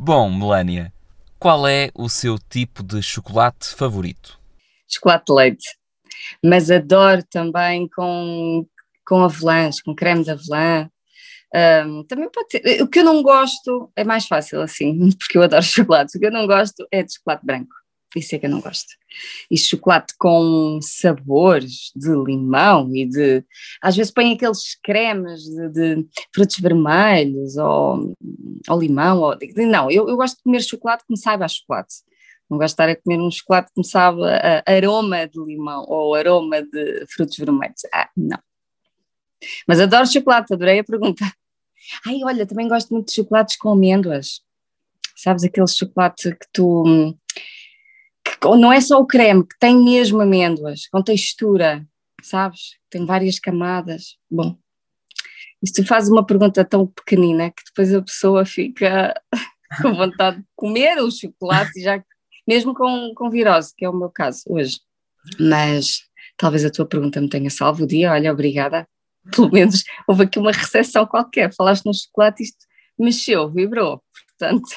Bom, Melânia, qual é o seu tipo de chocolate favorito? Chocolate de leite. Mas adoro também com, com avelãs, com creme de avelã. Um, também pode ser. O que eu não gosto é mais fácil assim, porque eu adoro chocolate. O que eu não gosto é de chocolate branco. Isso é que eu não gosto. E chocolate com sabores de limão e de. Às vezes põem aqueles cremes de, de frutos vermelhos ou, ou limão. Ou, não, eu, eu gosto de comer chocolate que me saiba a chocolate. Não gosto de estar a comer um chocolate que me sabe a aroma de limão ou aroma de frutos vermelhos. Ah, não. Mas adoro chocolate, adorei a pergunta. Ai, olha, também gosto muito de chocolates com amêndoas. Sabes aquele chocolate que tu não é só o creme, que tem mesmo amêndoas, com textura, sabes? Tem várias camadas. Bom, se tu fazes uma pergunta tão pequenina que depois a pessoa fica com vontade de comer o chocolate, já, mesmo com, com virose, que é o meu caso hoje. Mas talvez a tua pergunta me tenha salvo o dia, olha, obrigada. Pelo menos houve aqui uma recepção qualquer, falaste no chocolate, isto mexeu, vibrou, portanto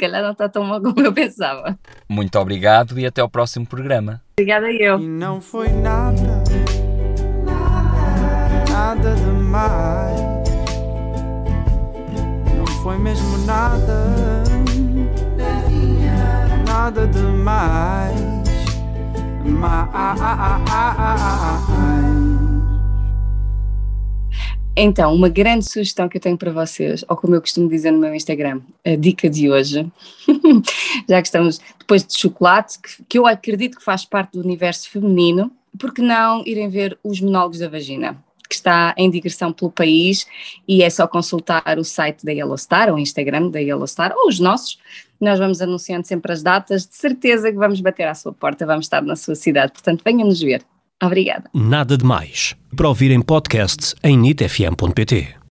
calhar não está tão mal como eu pensava. Muito obrigado e até ao próximo programa. Obrigada eu. E não foi nada, nada, nada demais. Não foi mesmo nada, nada demais. Mais. Então, uma grande sugestão que eu tenho para vocês, ou como eu costumo dizer no meu Instagram, a dica de hoje, já que estamos depois de chocolate, que, que eu acredito que faz parte do universo feminino, por que não irem ver os monólogos da vagina? que está em digressão pelo país e é só consultar o site da Yellowstar, ou o Instagram da Yellowstar, ou os nossos. Nós vamos anunciando sempre as datas, de certeza que vamos bater à sua porta, vamos estar na sua cidade, portanto venham-nos ver. Obrigada. Nada de mais. Para ouvir em podcasts em nitfm.pt.